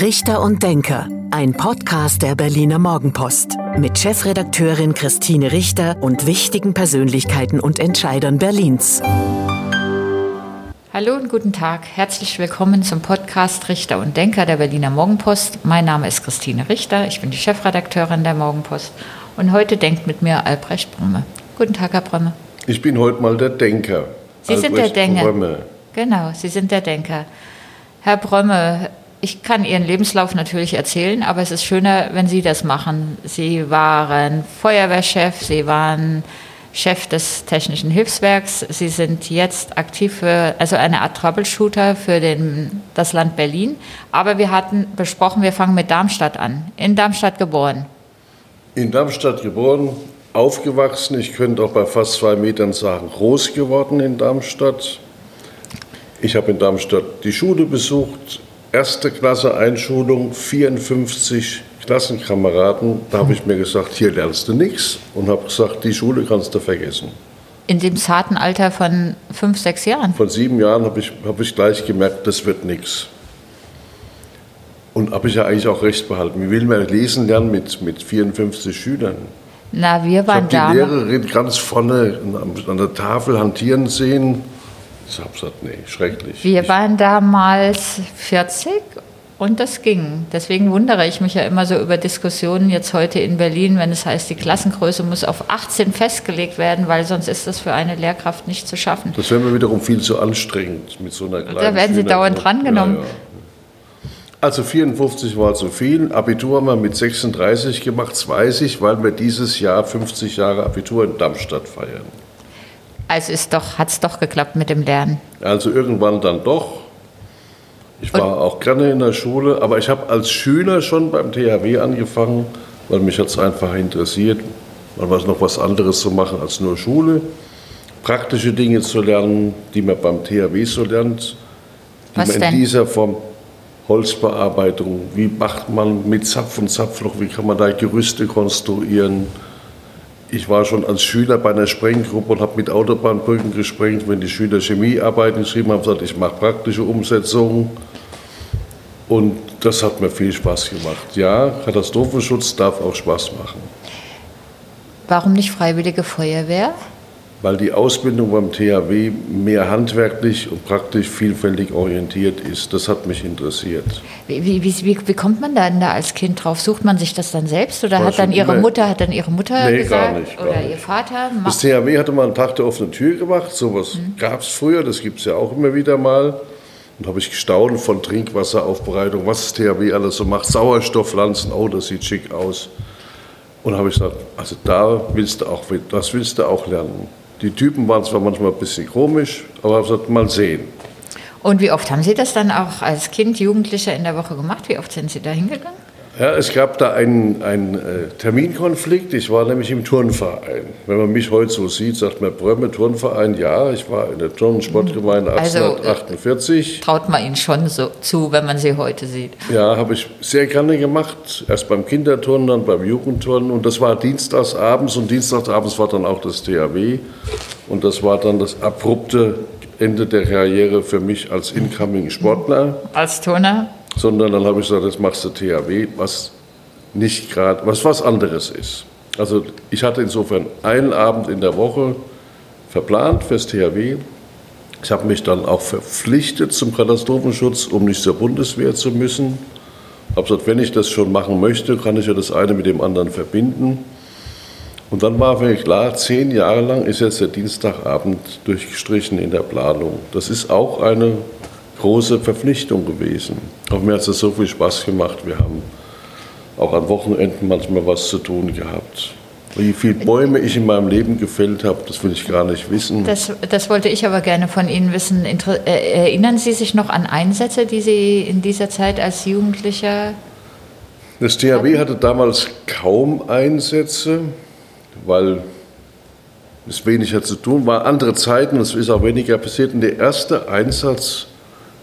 Richter und Denker, ein Podcast der Berliner Morgenpost mit Chefredakteurin Christine Richter und wichtigen Persönlichkeiten und Entscheidern Berlins. Hallo und guten Tag. Herzlich willkommen zum Podcast Richter und Denker der Berliner Morgenpost. Mein Name ist Christine Richter, ich bin die Chefredakteurin der Morgenpost und heute denkt mit mir Albrecht Brümme. Guten Tag, Herr Brümme. Ich bin heute mal der Denker. Sie Albrecht sind der Denker. Brömme. Genau, Sie sind der Denker. Herr Brömme, ich kann Ihren Lebenslauf natürlich erzählen, aber es ist schöner, wenn Sie das machen. Sie waren Feuerwehrchef, Sie waren Chef des Technischen Hilfswerks. Sie sind jetzt aktiv für, also eine Art Troubleshooter für den, das Land Berlin. Aber wir hatten besprochen, wir fangen mit Darmstadt an. In Darmstadt geboren. In Darmstadt geboren, aufgewachsen. Ich könnte auch bei fast zwei Metern sagen, groß geworden in Darmstadt. Ich habe in Darmstadt die Schule besucht, erste Klasse Einschulung, 54 Klassenkameraden. Da habe ich mir gesagt, hier lernst du nichts und habe gesagt, die Schule kannst du vergessen. In dem zarten Alter von fünf, sechs Jahren? Von sieben Jahren habe ich, hab ich gleich gemerkt, das wird nichts. Und habe ich ja eigentlich auch recht behalten. Wie will man lesen lernen mit, mit 54 Schülern? Na, wir waren ich habe die Lehrerin ganz vorne an der Tafel hantieren sehen. Ich habe gesagt, nee, schrecklich. Wir waren damals 40 und das ging. Deswegen wundere ich mich ja immer so über Diskussionen jetzt heute in Berlin, wenn es heißt, die Klassengröße muss auf 18 festgelegt werden, weil sonst ist das für eine Lehrkraft nicht zu schaffen. Das wäre mir wiederum viel zu anstrengend mit so einer kleinen Da werden Sie dauernd drangenommen. Ja, ja. Also 54 war zu viel. Abitur haben wir mit 36 gemacht, das weiß ich, weil wir dieses Jahr 50 Jahre Abitur in Darmstadt feiern. Also hat es doch geklappt mit dem Lernen? Also irgendwann dann doch. Ich war Und? auch gerne in der Schule, aber ich habe als Schüler schon beim THW angefangen, weil mich hat es einfach interessiert, mal was noch was anderes zu machen als nur Schule. Praktische Dinge zu lernen, die man beim THW so lernt, die was man in denn? dieser Form Holzbearbeitung, wie macht man mit Zapf und Zapfloch, wie kann man da Gerüste konstruieren. Ich war schon als Schüler bei einer Sprenggruppe und habe mit Autobahnbrücken gesprengt. Wenn die Schüler Chemiearbeiten geschrieben haben, gesagt, ich mache praktische Umsetzungen. Und das hat mir viel Spaß gemacht. Ja, Katastrophenschutz darf auch Spaß machen. Warum nicht Freiwillige Feuerwehr? Weil die Ausbildung beim THW mehr handwerklich und praktisch vielfältig orientiert ist. Das hat mich interessiert. Wie, wie, wie, wie kommt man da als Kind drauf? Sucht man sich das dann selbst oder hat dann Ihre Mutter, hat dann Ihre Mutter nee, gesagt gar nicht, gar oder nicht. Ihr Vater? Das THW hatte mal einen Tag der offenen Tür gemacht. Sowas mhm. gab es früher, das gibt es ja auch immer wieder mal. Und habe ich gestaunt von Trinkwasseraufbereitung, was das THW alles so macht. Sauerstoffpflanzen, oh, das sieht schick aus. Und habe ich gesagt, also da willst du auch, das willst du auch lernen. Die Typen waren zwar manchmal ein bisschen komisch, aber ich gesagt, mal sehen. Und wie oft haben Sie das dann auch als Kind, Jugendlicher in der Woche gemacht? Wie oft sind Sie da hingegangen? Ja, es gab da einen, einen äh, Terminkonflikt. Ich war nämlich im Turnverein. Wenn man mich heute so sieht, sagt man Brömme, Turnverein. Ja, ich war in der Turn- und Sportgemeinde 1848. Also, äh, traut man Ihnen schon so zu, wenn man Sie heute sieht? Ja, habe ich sehr gerne gemacht. Erst beim Kinderturnen, dann beim Jugendturnen. Und das war dienstagsabends. Und dienstagsabends war dann auch das THW. Und das war dann das abrupte Ende der Karriere für mich als incoming Sportler. Als Turner? Sondern dann habe ich gesagt, das machst du THW, was nicht gerade, was was anderes ist. Also ich hatte insofern einen Abend in der Woche verplant fürs THW. Ich habe mich dann auch verpflichtet zum Katastrophenschutz, um nicht zur Bundeswehr zu müssen. Ich habe gesagt, wenn ich das schon machen möchte, kann ich ja das eine mit dem anderen verbinden. Und dann war mir klar, zehn Jahre lang ist jetzt der Dienstagabend durchgestrichen in der Planung. Das ist auch eine große Verpflichtung gewesen. Auch mir hat es so viel Spaß gemacht. Wir haben auch an Wochenenden manchmal was zu tun gehabt. Wie viele Bäume ich in meinem Leben gefällt habe, das will ich gar nicht wissen. Das, das wollte ich aber gerne von Ihnen wissen. Inter äh, erinnern Sie sich noch an Einsätze, die Sie in dieser Zeit als Jugendlicher das THW hatte damals kaum Einsätze, weil es weniger zu tun war. Andere Zeiten, es ist auch weniger passiert. Und der erste Einsatz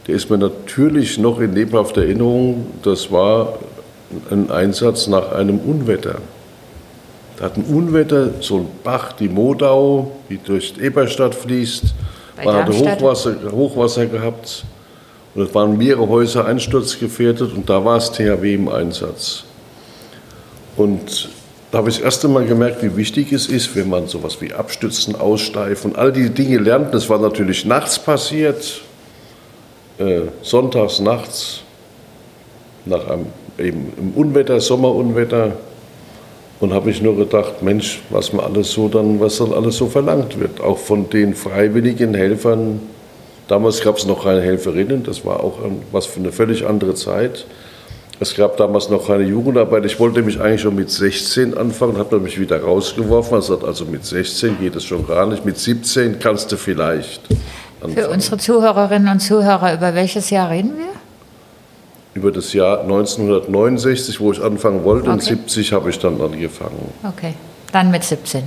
der ist mir natürlich noch in lebhafter Erinnerung. Das war ein Einsatz nach einem Unwetter. Da hat ein Unwetter, so ein Bach, die Modau, die durch Eberstadt fließt, Bei man hatte Hochwasser, Hochwasser gehabt. Und es waren mehrere Häuser einsturzgefährdet und da war es THW im Einsatz. Und da habe ich das erste Mal gemerkt, wie wichtig es ist, wenn man sowas wie Abstützen, Aussteifen, all die Dinge lernt. Das war natürlich nachts passiert, äh, sonntags nachts, nach einem eben im Unwetter, Sommerunwetter. Und habe ich nur gedacht, Mensch, was man alles so dann, was dann alles so verlangt wird, auch von den freiwilligen Helfern. Damals gab es noch keine Helferinnen, das war auch was für eine völlig andere Zeit. Es gab damals noch keine Jugendarbeit. Ich wollte mich eigentlich schon mit 16 anfangen, habe mich wieder rausgeworfen. Also, also mit 16 geht es schon gar nicht. Mit 17 kannst du vielleicht. Für unsere Zuhörerinnen und Zuhörer, über welches Jahr reden wir? Über das Jahr 1969, wo ich anfangen wollte, okay. und 70 habe ich dann angefangen. Okay, dann mit 17.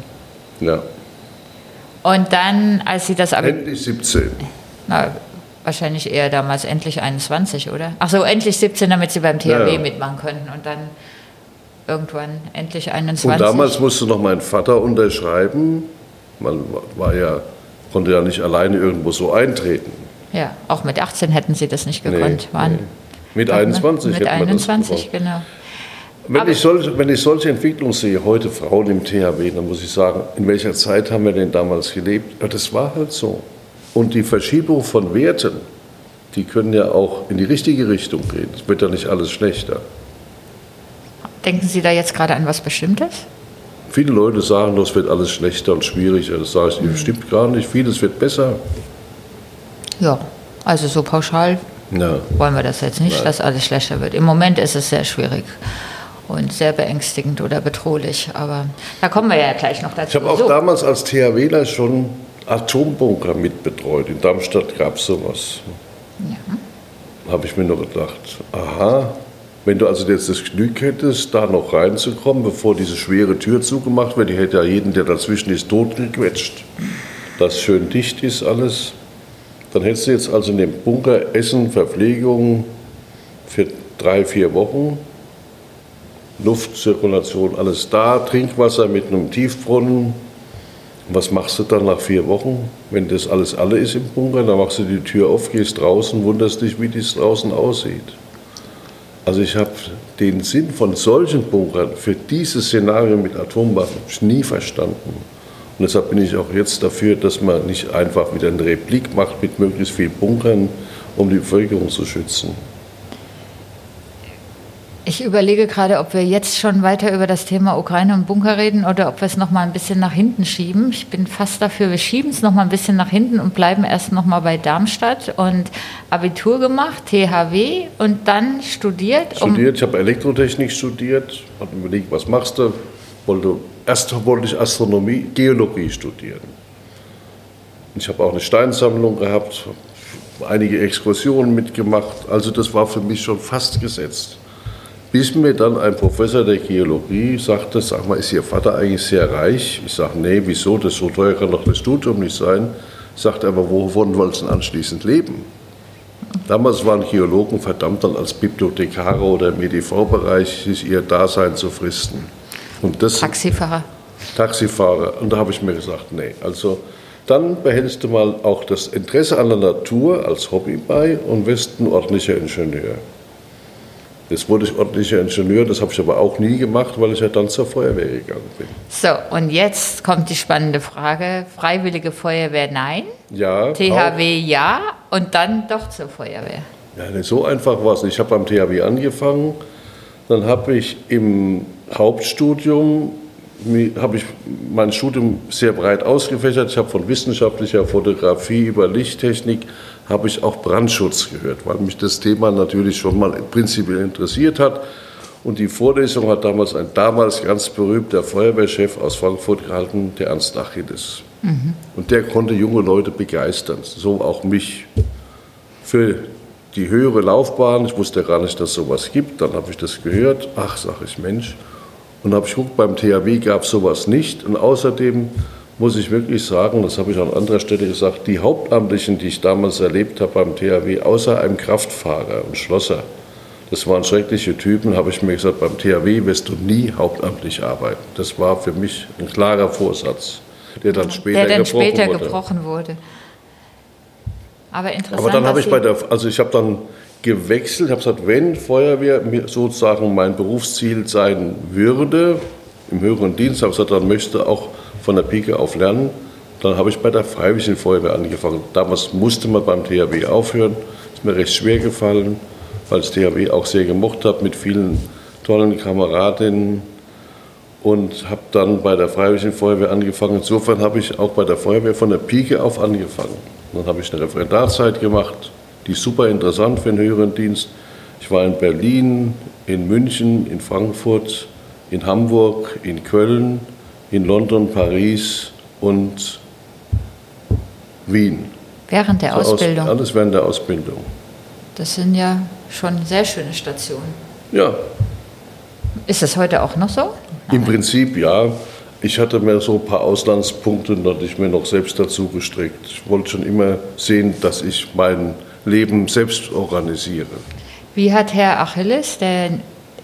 Ja. Und dann, als Sie das aber. Endlich 17. Na, wahrscheinlich eher damals endlich 21, oder? Ach so, endlich 17, damit sie beim THW ja, ja. mitmachen könnten und dann irgendwann endlich 21. Und damals musste noch mein Vater unterschreiben. Man war ja, konnte ja nicht alleine irgendwo so eintreten. Ja, auch mit 18 hätten sie das nicht gekonnt. Nee, nee. Mit 21 Mit 21, genau. Wenn ich, solche, wenn ich solche Entwicklungen sehe, heute Frauen im THW, dann muss ich sagen, in welcher Zeit haben wir denn damals gelebt? Ja, das war halt so. Und die Verschiebung von Werten, die können ja auch in die richtige Richtung gehen. Es wird ja nicht alles schlechter. Denken Sie da jetzt gerade an was Bestimmtes? Viele Leute sagen, das wird alles schlechter und schwieriger. Das sage ich, mhm. stimmt gar nicht. Vieles wird besser. Ja, also so pauschal ja. wollen wir das jetzt nicht, Nein. dass alles schlechter wird. Im Moment ist es sehr schwierig und sehr beängstigend oder bedrohlich. Aber da kommen wir ja gleich noch dazu. Ich habe auch so. damals als THWler schon Atombunker mitbetreut. In Darmstadt gab es sowas. Ja. Habe ich mir nur gedacht, aha, wenn du also jetzt das Glück hättest, da noch reinzukommen, bevor diese schwere Tür zugemacht wird, die hätte ja jeden, der dazwischen ist, totgequetscht, dass schön dicht ist alles, dann hättest du jetzt also in dem Bunker Essen, Verpflegung für drei, vier Wochen, Luftzirkulation, alles da, Trinkwasser mit einem Tiefbrunnen, was machst du dann nach vier Wochen, wenn das alles alle ist im Bunker? Dann machst du die Tür auf, gehst draußen, wunderst dich, wie das draußen aussieht. Also ich habe den Sinn von solchen Bunkern für dieses Szenario mit Atomwaffen nie verstanden. Und deshalb bin ich auch jetzt dafür, dass man nicht einfach wieder eine Replik macht mit möglichst vielen Bunkern, um die Bevölkerung zu schützen. Ich überlege gerade, ob wir jetzt schon weiter über das Thema Ukraine und Bunker reden oder ob wir es noch mal ein bisschen nach hinten schieben. Ich bin fast dafür, wir schieben es noch mal ein bisschen nach hinten und bleiben erst noch mal bei Darmstadt und Abitur gemacht, THW und dann studiert. Studiert, um ich habe Elektrotechnik studiert, habe überlegt, was machst du? Wollte, erst wollte ich Astronomie, Geologie studieren. Ich habe auch eine Steinsammlung gehabt, einige Exkursionen mitgemacht. Also das war für mich schon fast gesetzt. Bis mir dann ein Professor der Geologie sagte, sag mal, ist Ihr Vater eigentlich sehr reich? Ich sage, nee, wieso, das so teuer kann doch das Studium nicht sein. Sagt er, aber wovon wollen Sie anschließend leben? Damals waren Geologen verdammt dann als Bibliothekare oder im EDV-Bereich sich ihr Dasein zu fristen. Und das, Taxifahrer. Taxifahrer. Und da habe ich mir gesagt, nee, also dann behältst du mal auch das Interesse an der Natur als Hobby bei und wirst ein ordentlicher Ingenieur. Jetzt wurde ich ordentlicher Ingenieur, das habe ich aber auch nie gemacht, weil ich ja dann zur Feuerwehr gegangen bin. So, und jetzt kommt die spannende Frage: Freiwillige Feuerwehr nein? Ja. THW auch. ja und dann doch zur Feuerwehr? Ja, so einfach war es nicht. Ich habe beim THW angefangen, dann habe ich im Hauptstudium habe ich mein Studium sehr breit ausgefächert. Ich habe von wissenschaftlicher Fotografie über Lichttechnik habe ich auch Brandschutz gehört, weil mich das Thema natürlich schon mal prinzipiell interessiert hat. Und die Vorlesung hat damals ein damals ganz berühmter Feuerwehrchef aus Frankfurt gehalten, der Ernst Achilles. Mhm. Und der konnte junge Leute begeistern, so auch mich. Für die höhere Laufbahn, ich wusste gar nicht, dass es sowas gibt, dann habe ich das gehört. Ach, sage ich, Mensch. Und habe ich geguckt, beim THW gab es sowas nicht. Und außerdem muss ich wirklich sagen, das habe ich an anderer Stelle gesagt, die Hauptamtlichen, die ich damals erlebt habe beim THW, außer einem Kraftfahrer und Schlosser, das waren schreckliche Typen, habe ich mir gesagt, beim THW wirst du nie hauptamtlich arbeiten. Das war für mich ein klarer Vorsatz, der dann später, der dann gebrochen, später wurde. gebrochen wurde. Aber interessant. Aber dann habe ich bei der, also ich habe dann gewechselt, habe gesagt, wenn Feuerwehr sozusagen mein Berufsziel sein würde, im höheren Dienst, habe ich gesagt, dann möchte auch von der Pike auf lernen. Dann habe ich bei der Freiwilligen Feuerwehr angefangen. Damals musste man beim THW aufhören. Ist mir recht schwer gefallen, weil ich das THW auch sehr gemocht habe mit vielen tollen Kameradinnen und habe dann bei der Freiwilligen Feuerwehr angefangen. Insofern habe ich auch bei der Feuerwehr von der Pike auf angefangen. Dann habe ich eine Referendarzeit gemacht, die super interessant für den höheren Dienst. Ich war in Berlin, in München, in Frankfurt, in Hamburg, in Köln, in London, Paris und Wien. Während der so Ausbildung? Aus, alles während der Ausbildung. Das sind ja schon sehr schöne Stationen. Ja. Ist das heute auch noch so? Im Prinzip ja. Ich hatte mir so ein paar Auslandspunkte, die ich mir noch selbst dazu gestrickt. Ich wollte schon immer sehen, dass ich mein Leben selbst organisiere. Wie hat Herr Achilles, der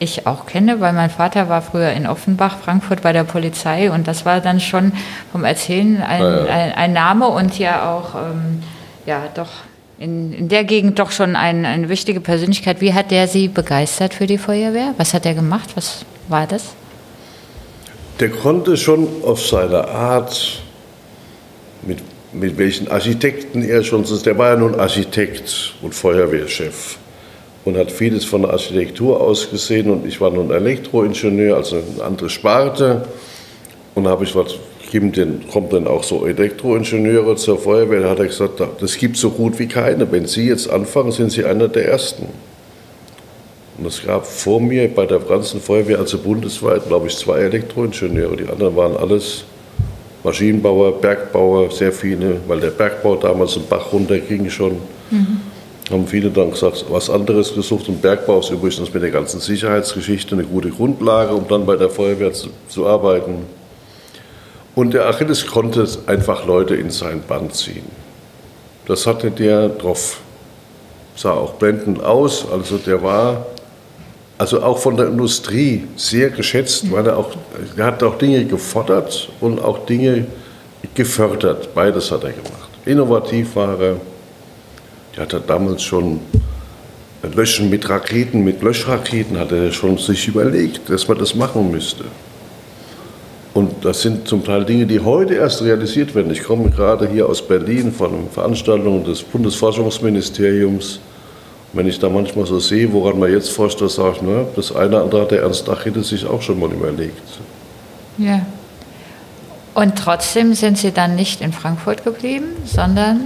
ich auch kenne, weil mein Vater war früher in Offenbach, Frankfurt bei der Polizei und das war dann schon vom Erzählen ein, ja. ein, ein Name und ja auch, ähm, ja, doch in, in der Gegend doch schon ein, eine wichtige Persönlichkeit. Wie hat der Sie begeistert für die Feuerwehr? Was hat er gemacht? Was war das? Der konnte schon auf seine Art, mit, mit welchen Architekten er schon, der war ja nun Architekt und Feuerwehrchef und hat vieles von der Architektur aus gesehen und ich war nun Elektroingenieur, also eine andere Sparte und habe ich was denn, kommen dann auch so Elektroingenieure zur Feuerwehr, da hat er gesagt, das gibt so gut wie keine. Wenn Sie jetzt anfangen, sind Sie einer der Ersten. Und es gab vor mir bei der ganzen Feuerwehr, also bundesweit, glaube ich, zwei Elektroingenieure. Die anderen waren alles Maschinenbauer, Bergbauer, sehr viele, weil der Bergbau damals im Bach runterging schon. Mhm. Haben viele dann gesagt, was anderes gesucht. Und Bergbau ist übrigens mit der ganzen Sicherheitsgeschichte eine gute Grundlage, um dann bei der Feuerwehr zu, zu arbeiten. Und der Achilles konnte einfach Leute in sein Band ziehen. Das hatte der drauf. Sah auch blendend aus. Also der war also auch von der Industrie sehr geschätzt, weil er auch, er hat auch Dinge gefordert und auch Dinge gefördert. Beides hat er gemacht. Innovativ war er. Er hatte damals schon Löschen mit Raketen, mit Löschraketen hat er schon sich überlegt, dass man das machen müsste. Und das sind zum Teil Dinge, die heute erst realisiert werden. Ich komme gerade hier aus Berlin von einer Veranstaltung des Bundesforschungsministeriums. Wenn ich da manchmal so sehe, woran man jetzt forscht, da sage ich, na, das eine oder andere hat der Ernst Achille sich auch schon mal überlegt. Ja. Und trotzdem sind Sie dann nicht in Frankfurt geblieben, sondern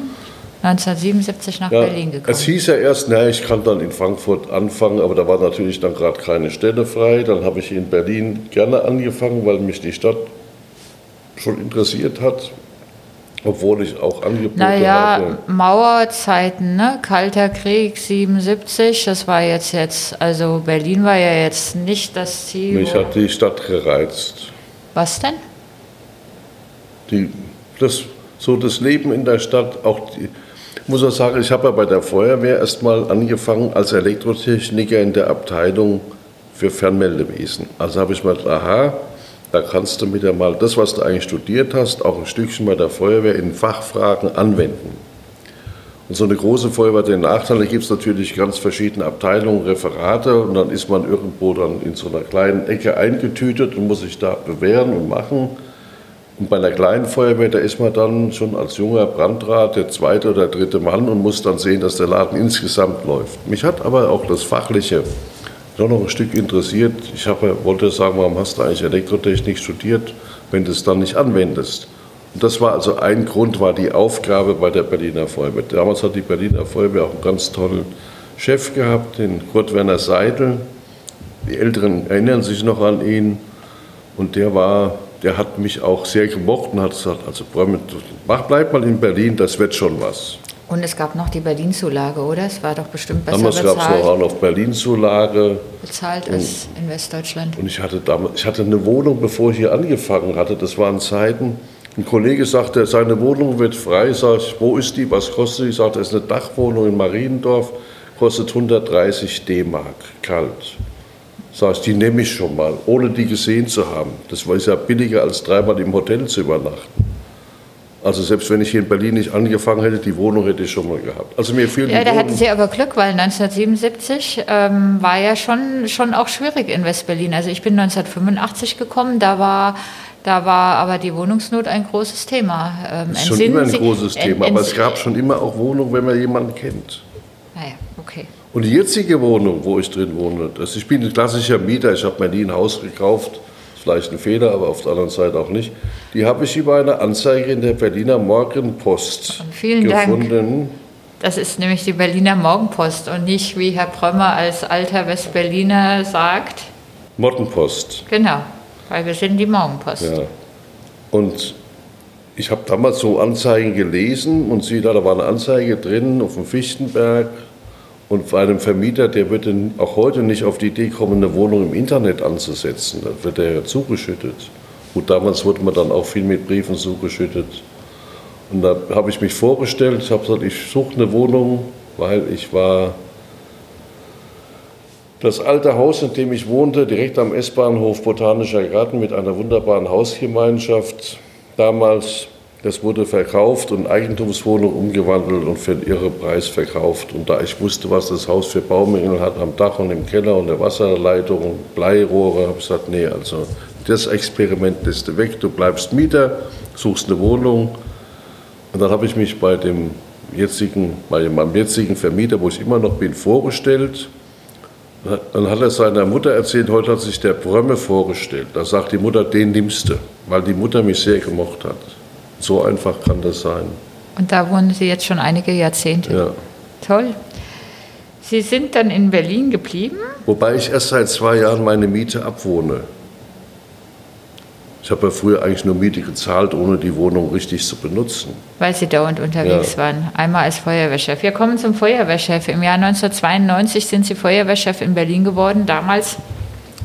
1977 nach ja, Berlin gekommen. Es hieß ja erst, na, ich kann dann in Frankfurt anfangen, aber da war natürlich dann gerade keine Stelle frei. Dann habe ich in Berlin gerne angefangen, weil mich die Stadt schon interessiert hat. Obwohl ich auch Angebote naja, hatte. Mauerzeiten, ne? Kalter Krieg 77, das war jetzt jetzt, also Berlin war ja jetzt nicht das Ziel. Mich hat die Stadt gereizt. Was denn? Die, das, so das Leben in der Stadt, auch die, muss auch sagen, ich habe ja bei der Feuerwehr erstmal angefangen als Elektrotechniker in der Abteilung für Fernmeldewesen. Also habe ich mal, aha, da kannst du mit der mal das, was du eigentlich studiert hast, auch ein Stückchen bei der Feuerwehr in Fachfragen anwenden. Und so eine große Feuerwehr hat den Nachteil, da gibt es natürlich ganz verschiedene Abteilungen, Referate und dann ist man irgendwo dann in so einer kleinen Ecke eingetütet und muss sich da bewähren und machen. Und bei einer kleinen Feuerwehr, da ist man dann schon als junger Brandrat der zweite oder dritte Mann und muss dann sehen, dass der Laden insgesamt läuft. Mich hat aber auch das Fachliche doch noch ein Stück interessiert. Ich habe, wollte sagen, warum hast du eigentlich Elektrotechnik studiert, wenn du es dann nicht anwendest? Und das war also ein Grund, war die Aufgabe bei der Berliner Feuerwehr. Damals hat die Berliner Feuerwehr auch einen ganz tollen Chef gehabt, den Kurt Werner Seidel. Die Älteren erinnern sich noch an ihn. Und der war der hat mich auch sehr gemocht und hat gesagt, also mach, bleib mal in Berlin, das wird schon was. Und es gab noch die Berlin-Zulage, oder? Es war doch bestimmt besser damals bezahlt. Damals gab es noch auch noch Berlin-Zulage. Bezahlt als in Westdeutschland. Und ich hatte, damals, ich hatte eine Wohnung, bevor ich hier angefangen hatte. Das waren Zeiten, ein Kollege sagte, seine Wohnung wird frei. Sag ich, wo ist die, was kostet die? Ich sagte, es ist eine Dachwohnung in Mariendorf, kostet 130 D-Mark, kalt. Sag ich, die nehme ich schon mal, ohne die gesehen zu haben. Das war ja billiger als dreimal im Hotel zu übernachten. Also selbst wenn ich hier in Berlin nicht angefangen hätte, die Wohnung hätte ich schon mal gehabt. Also mir fehlen Ja, da hatten Sie aber Glück, weil 1977 ähm, war ja schon, schon auch schwierig in West-Berlin. Also ich bin 1985 gekommen, da war da war aber die Wohnungsnot ein großes Thema. Ähm, ist schon immer ein Sie, großes Thema, aber es gab schon immer auch Wohnungen, wenn man jemanden kennt. Naja, ah okay. Und die jetzige Wohnung, wo ich drin wohne, das, ich bin ein klassischer Mieter, ich habe mir nie ein Haus gekauft, vielleicht ein Fehler, aber auf der anderen Seite auch nicht. Die habe ich über eine Anzeige in der Berliner Morgenpost vielen gefunden. Dank. Das ist nämlich die Berliner Morgenpost und nicht, wie Herr Prömmer als alter Westberliner sagt. Mottenpost. Genau, weil wir sind die Morgenpost. Ja. Und ich habe damals so Anzeigen gelesen und sehe da, da war eine Anzeige drin auf dem Fichtenberg und bei einem Vermieter, der würde auch heute nicht auf die Idee kommen, eine Wohnung im Internet anzusetzen. Da wird er ja zugeschüttet. Gut, damals wurde man dann auch viel mit Briefen zugeschüttet. Und da habe ich mich vorgestellt, ich habe gesagt, ich suche eine Wohnung, weil ich war das alte Haus, in dem ich wohnte, direkt am S-Bahnhof Botanischer Garten mit einer wunderbaren Hausgemeinschaft. Damals das wurde verkauft und Eigentumswohnung umgewandelt und für einen irre Preis verkauft. Und da ich wusste, was das Haus für Baumängel hat am Dach und im Keller und der Wasserleitung und Bleirohre, habe ich gesagt, nee, also das Experiment lässt du weg, du bleibst Mieter, suchst eine Wohnung. Und dann habe ich mich bei dem jetzigen, bei meinem jetzigen Vermieter, wo ich immer noch bin, vorgestellt. Dann hat er seiner Mutter erzählt, heute hat sich der Brömme vorgestellt. Da sagt die Mutter, den nimmst du, weil die Mutter mich sehr gemocht hat. So einfach kann das sein. Und da wohnen Sie jetzt schon einige Jahrzehnte? Ja. Toll. Sie sind dann in Berlin geblieben? Wobei ich erst seit zwei Jahren meine Miete abwohne. Ich habe ja früher eigentlich nur Miete gezahlt, ohne die Wohnung richtig zu benutzen. Weil Sie dauernd unterwegs ja. waren. Einmal als Feuerwehrchef. Wir kommen zum Feuerwehrchef. Im Jahr 1992 sind Sie Feuerwehrchef in Berlin geworden. Damals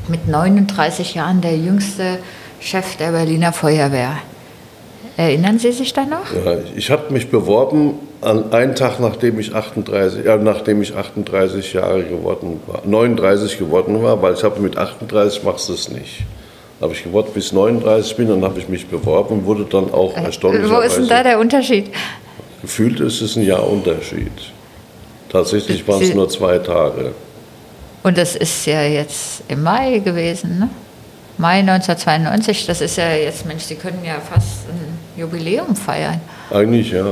mit 39 Jahren der jüngste Chef der Berliner Feuerwehr. Erinnern Sie sich da noch? Ja, ich habe mich beworben an einen Tag, nachdem ich 38, äh, nachdem ich 38 Jahre geworden war, 39 geworden war, weil ich habe mit 38 machst du es nicht. Habe ich gewartet bis 39 bin, dann habe ich mich beworben und wurde dann auch äh, erstaunlicherweise. Wo ist denn da der Unterschied? Gefühlt ist es ein Jahr Unterschied. Tatsächlich waren es nur zwei Tage. Und das ist ja jetzt im Mai gewesen, ne? Mai 1992, das ist ja jetzt, Mensch, Sie können ja fast ein Jubiläum feiern. Eigentlich ja.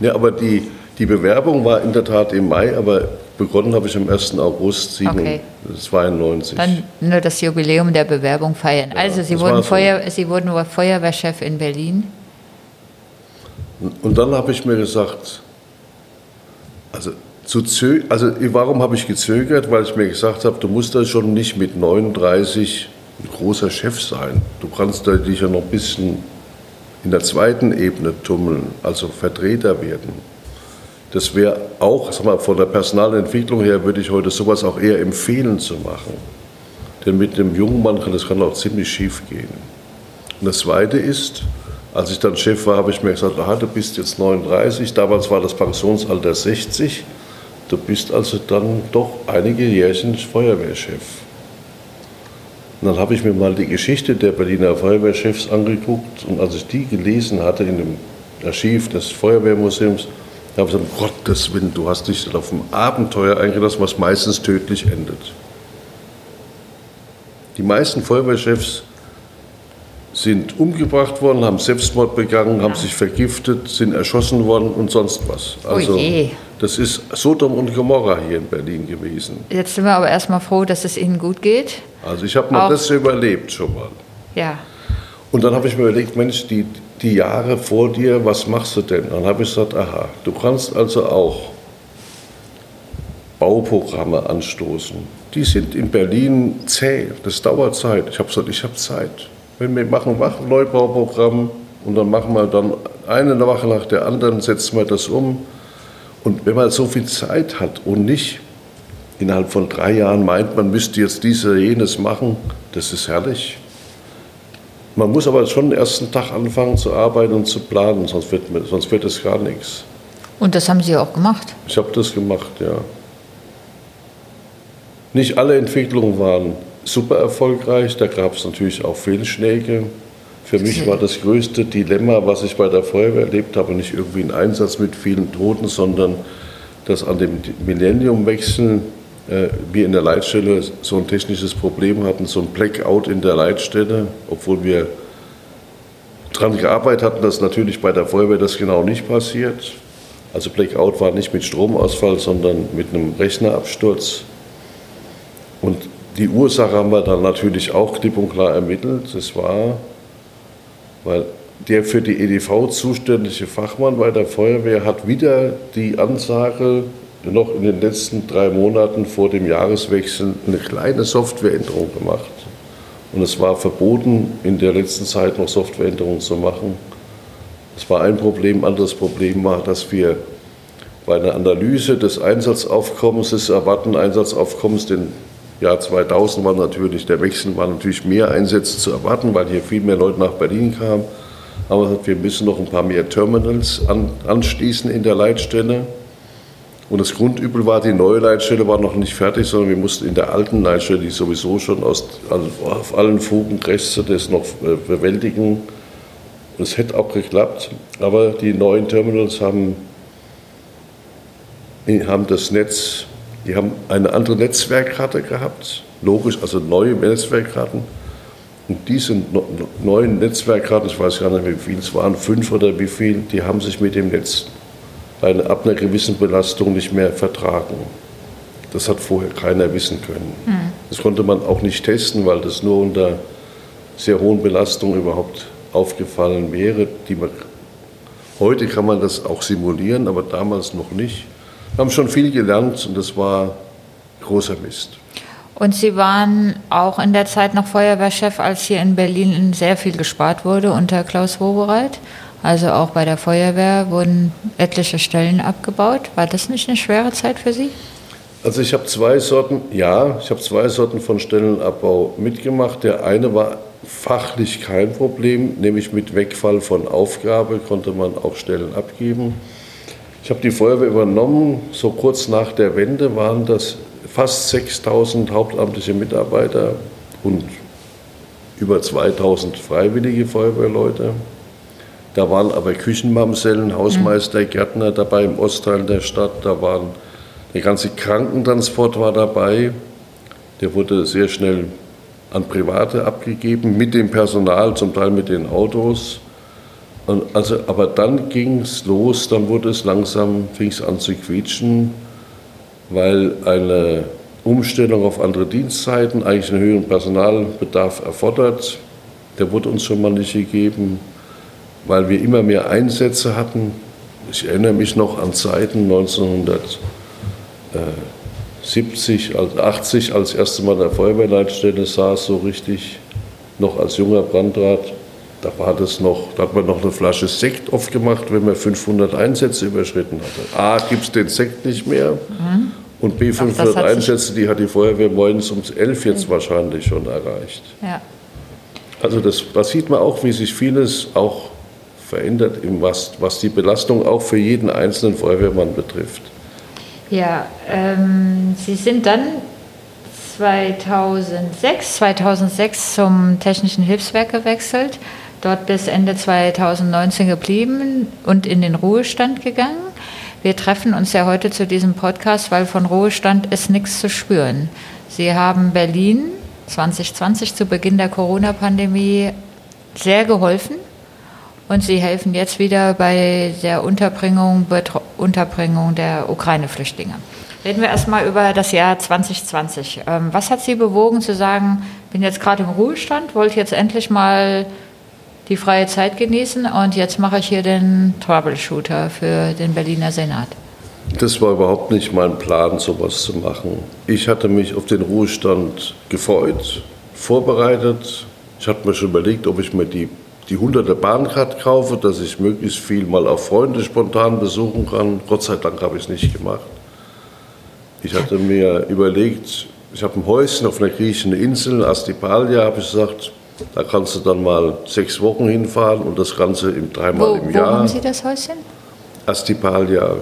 ja aber die, die Bewerbung war in der Tat im Mai, aber begonnen habe ich am 1. August 1992. Okay. Dann nur das Jubiläum der Bewerbung feiern. Ja, also Sie wurden, Feuer. Sie wurden Feuerwehrchef in Berlin. Und dann habe ich mir gesagt, also, zu also warum habe ich gezögert? Weil ich mir gesagt habe, du musst das schon nicht mit 39 ein großer Chef sein. Du kannst dich ja noch ein bisschen in der zweiten Ebene tummeln, also Vertreter werden. Das wäre auch, sag mal, von der Personalentwicklung her würde ich heute sowas auch eher empfehlen zu machen. Denn mit einem jungen Mann kann das kann auch ziemlich schief gehen. Und das Zweite ist, als ich dann Chef war, habe ich mir gesagt, aha, du bist jetzt 39, damals war das Pensionsalter 60, du bist also dann doch einige Jährchen Feuerwehrchef. Und dann habe ich mir mal die Geschichte der Berliner Feuerwehrchefs angeguckt und als ich die gelesen hatte in dem Archiv des Feuerwehrmuseums, habe ich gesagt, um Gottes Willen, du hast dich auf ein Abenteuer eingelassen, was meistens tödlich endet. Die meisten Feuerwehrchefs sind umgebracht worden, haben Selbstmord begangen, haben sich vergiftet, sind erschossen worden und sonst was. Oh also, oh das ist Sodom und Gomorra hier in Berlin gewesen. Jetzt sind wir aber erstmal froh, dass es Ihnen gut geht. Also ich habe mal das überlebt schon mal. Ja. Und dann habe ich mir überlegt, Mensch, die, die Jahre vor dir, was machst du denn? Dann habe ich gesagt, aha, du kannst also auch Bauprogramme anstoßen. Die sind in Berlin zäh, das dauert Zeit. Ich habe gesagt, ich habe Zeit. Wenn wir machen ein Neubauprogramm und dann machen wir dann eine Woche nach der anderen, setzen wir das um. Und wenn man so viel Zeit hat und nicht innerhalb von drei Jahren meint, man müsste jetzt dies oder jenes machen, das ist herrlich. Man muss aber schon den ersten Tag anfangen zu arbeiten und zu planen, sonst wird, sonst wird es gar nichts. Und das haben Sie auch gemacht? Ich habe das gemacht, ja. Nicht alle Entwicklungen waren super erfolgreich, da gab es natürlich auch Fehlschläge. Für mich war das größte Dilemma, was ich bei der Feuerwehr erlebt habe, nicht irgendwie ein Einsatz mit vielen Toten, sondern dass an dem Millenniumwechsel äh, wir in der Leitstelle so ein technisches Problem hatten, so ein Blackout in der Leitstelle, obwohl wir daran gearbeitet hatten, dass natürlich bei der Feuerwehr das genau nicht passiert. Also Blackout war nicht mit Stromausfall, sondern mit einem Rechnerabsturz. Und die Ursache haben wir dann natürlich auch klipp und klar ermittelt. Das war, weil der für die EDV zuständige Fachmann bei der Feuerwehr hat wieder die Ansage noch in den letzten drei Monaten vor dem Jahreswechsel eine kleine Softwareänderung gemacht. Und es war verboten, in der letzten Zeit noch Softwareänderungen zu machen. Das war ein Problem. Anderes Problem war, dass wir bei einer Analyse des Einsatzaufkommens, des erwarteten Einsatzaufkommens, den Jahr 2000 war natürlich, der Wechsel war natürlich mehr Einsätze zu erwarten, weil hier viel mehr Leute nach Berlin kamen. Aber wir müssen noch ein paar mehr Terminals an, anschließen in der Leitstelle. Und das Grundübel war, die neue Leitstelle war noch nicht fertig, sondern wir mussten in der alten Leitstelle, die sowieso schon aus, also auf allen Fugen Reste das noch äh, bewältigen. Es hätte auch geklappt, aber die neuen Terminals haben, haben das Netz, die haben eine andere Netzwerkkarte gehabt, logisch, also neue Netzwerkkarten. Und diese neuen Netzwerkkarten, ich weiß gar nicht, wie viele es waren, fünf oder wie viel, die haben sich mit dem Netz eine, ab einer gewissen Belastung nicht mehr vertragen. Das hat vorher keiner wissen können. Mhm. Das konnte man auch nicht testen, weil das nur unter sehr hohen Belastungen überhaupt aufgefallen wäre. Man, heute kann man das auch simulieren, aber damals noch nicht. Wir haben schon viel gelernt und das war großer Mist. Und Sie waren auch in der Zeit noch Feuerwehrchef, als hier in Berlin sehr viel gespart wurde unter Klaus Wobereit. Also auch bei der Feuerwehr wurden etliche Stellen abgebaut. War das nicht eine schwere Zeit für Sie? Also ich habe zwei Sorten, ja, ich habe zwei Sorten von Stellenabbau mitgemacht. Der eine war fachlich kein Problem, nämlich mit Wegfall von Aufgabe konnte man auch Stellen abgeben. Ich habe die Feuerwehr übernommen, so kurz nach der Wende waren das fast 6000 hauptamtliche Mitarbeiter und über 2000 freiwillige Feuerwehrleute. Da waren aber Küchenmamsellen, Hausmeister, Gärtner dabei im Ostteil der Stadt. Da waren der ganze Krankentransport war dabei. Der wurde sehr schnell an Private abgegeben, mit dem Personal, zum Teil mit den Autos. Und also, aber dann ging es los, dann wurde es langsam, fing es an zu quietschen, weil eine Umstellung auf andere Dienstzeiten eigentlich einen höheren Personalbedarf erfordert. Der wurde uns schon mal nicht gegeben weil wir immer mehr Einsätze hatten. Ich erinnere mich noch an Zeiten 1970, also 80, als das erste Mal der Feuerwehrleitstelle saß, so richtig, noch als junger Brandrat. Da war das noch, da hat man noch eine Flasche Sekt aufgemacht, wenn man 500 Einsätze überschritten hatte. A, gibt es den Sekt nicht mehr. Mhm. Und B, 500 Ach, Einsätze, die hat die Feuerwehr morgens um 11 jetzt wahrscheinlich schon erreicht. Ja. Also das, das sieht man auch, wie sich vieles auch verändert, was, was die Belastung auch für jeden einzelnen Feuerwehrmann betrifft. Ja, ähm, Sie sind dann 2006, 2006 zum Technischen Hilfswerk gewechselt, dort bis Ende 2019 geblieben und in den Ruhestand gegangen. Wir treffen uns ja heute zu diesem Podcast, weil von Ruhestand ist nichts zu spüren. Sie haben Berlin 2020 zu Beginn der Corona-Pandemie sehr geholfen und Sie helfen jetzt wieder bei der Unterbringung, Unterbringung der Ukraine-Flüchtlinge. Reden wir erstmal über das Jahr 2020. Ähm, was hat Sie bewogen zu sagen, bin jetzt gerade im Ruhestand, wollte jetzt endlich mal die freie Zeit genießen und jetzt mache ich hier den Troubleshooter für den Berliner Senat? Das war überhaupt nicht mein Plan, sowas zu machen. Ich hatte mich auf den Ruhestand gefreut, vorbereitet. Ich hatte mir schon überlegt, ob ich mir die die hunderte Bahncard kaufe, dass ich möglichst viel mal auch Freunde spontan besuchen kann. Gott sei Dank habe ich es nicht gemacht. Ich hatte mir überlegt, ich habe ein Häuschen auf einer griechischen Insel, Astipalia, habe ich gesagt, da kannst du dann mal sechs Wochen hinfahren und das Ganze dreimal wo, im Jahr. Wo haben Sie das Häuschen? Astipalia.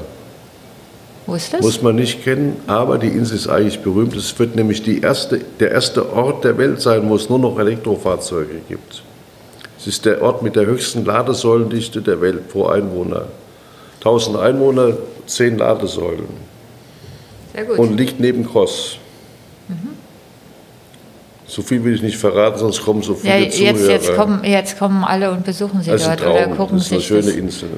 Wo ist das? Muss man nicht kennen, aber die Insel ist eigentlich berühmt. Es wird nämlich erste, der erste Ort der Welt sein, wo es nur noch Elektrofahrzeuge gibt. Es ist der Ort mit der höchsten Ladesäulendichte der Welt pro Einwohner. 1000 Einwohner, 10 Ladesäulen. Sehr gut. Und liegt neben Cross. So viel will ich nicht verraten, sonst kommen so viele ja, jetzt, Zuhörer. Jetzt kommen, jetzt kommen alle und besuchen Sie dort oder gucken das ist eine schöne das. Insel.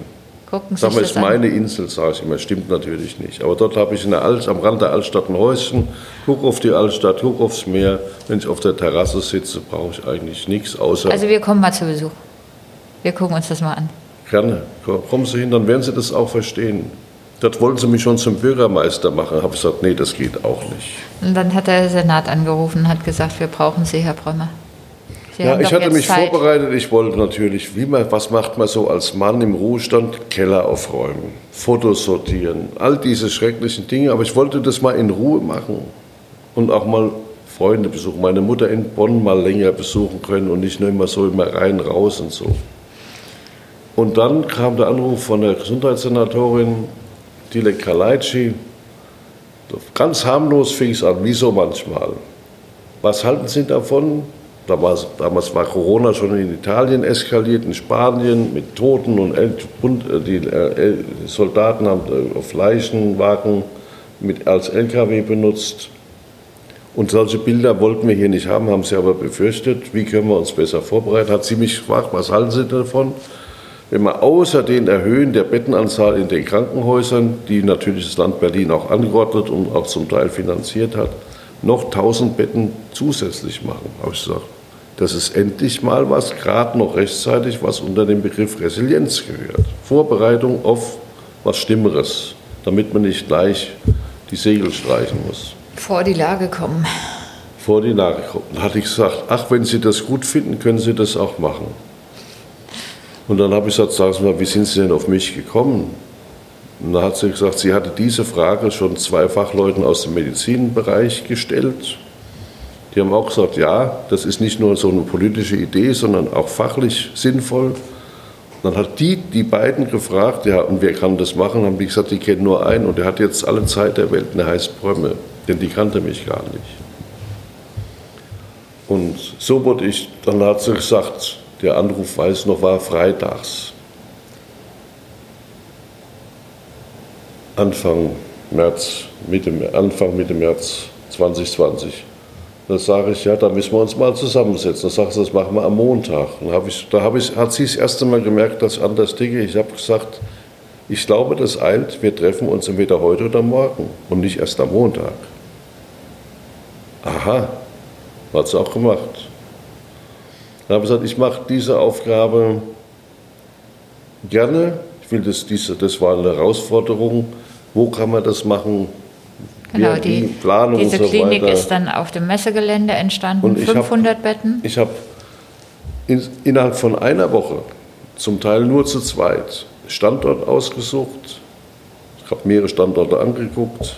Gucken Sag mal, ist meine Insel, sage ich immer. Stimmt natürlich nicht. Aber dort habe ich in der Alt, am Rand der Altstadt ein Häuschen, gucke auf die Altstadt, gucke aufs Meer. Wenn ich auf der Terrasse sitze, brauche ich eigentlich nichts außer. Also, wir kommen mal zu Besuch. Wir gucken uns das mal an. Gerne. Kommen Sie hin, dann werden Sie das auch verstehen. Dort wollten Sie mich schon zum Bürgermeister machen. Ich habe gesagt, nee, das geht auch nicht. Und dann hat der Senat angerufen und hat gesagt, wir brauchen Sie, Herr Brömer. Sie ja, ich hatte mich Zeit. vorbereitet. Ich wollte natürlich, wie man, was macht man so als Mann im Ruhestand? Keller aufräumen, Fotos sortieren, all diese schrecklichen Dinge. Aber ich wollte das mal in Ruhe machen und auch mal Freunde besuchen. Meine Mutter in Bonn mal länger besuchen können und nicht nur immer so immer rein, raus und so. Und dann kam der Anruf von der Gesundheitssenatorin Dilek Kalaitschi. Ganz harmlos fing es an, wie so manchmal. Was halten Sie davon, Damals, damals war Corona schon in Italien eskaliert, in Spanien mit Toten und äh, die äh, Soldaten haben äh, auf Leichenwagen mit, als LKW benutzt. Und solche Bilder wollten wir hier nicht haben, haben sie aber befürchtet. Wie können wir uns besser vorbereiten? Hat sie mich gefragt, was halten Sie davon? Wenn wir außer den Erhöhen der Bettenanzahl in den Krankenhäusern, die natürlich das Land Berlin auch angeordnet und auch zum Teil finanziert hat, noch 1000 Betten zusätzlich machen, habe ich gesagt das ist endlich mal was, gerade noch rechtzeitig, was unter den Begriff Resilienz gehört. Vorbereitung auf was Stimmeres, damit man nicht gleich die Segel streichen muss. Vor die Lage kommen. Vor die Lage kommen. Da hatte ich gesagt, ach, wenn Sie das gut finden, können Sie das auch machen. Und dann habe ich gesagt, sagen Sie mal, wie sind Sie denn auf mich gekommen? Und dann hat sie gesagt, sie hatte diese Frage schon zwei Fachleuten aus dem Medizinbereich gestellt die haben auch gesagt, ja, das ist nicht nur so eine politische Idee, sondern auch fachlich sinnvoll. Dann hat die die beiden gefragt, ja, und wer kann das machen? Haben die gesagt, die kennen nur einen und der hat jetzt alle Zeit der Welt, der heißt Brömme, denn die kannte mich gar nicht. Und so wurde ich, dann hat sie gesagt, der Anruf, weiß noch, war freitags. Anfang März, Mitte, Anfang Mitte März 2020. Da sage ich, ja, da müssen wir uns mal zusammensetzen. Da sagt sie, das machen wir am Montag. Und hab ich, da hab ich, hat sie das erste Mal gemerkt, dass ich anders denke. Ich habe gesagt, ich glaube, das eilt, wir treffen uns entweder heute oder morgen und nicht erst am Montag. Aha, hat sie auch gemacht. Dann habe ich gesagt, ich mache diese Aufgabe gerne. Ich will das, diese, das war eine Herausforderung. Wo kann man das machen? Genau, die, die Planung diese so Klinik weiter. ist dann auf dem Messegelände entstanden, 500 hab, Betten. Ich habe in, innerhalb von einer Woche, zum Teil nur zu zweit, Standort ausgesucht. Ich habe mehrere Standorte angeguckt.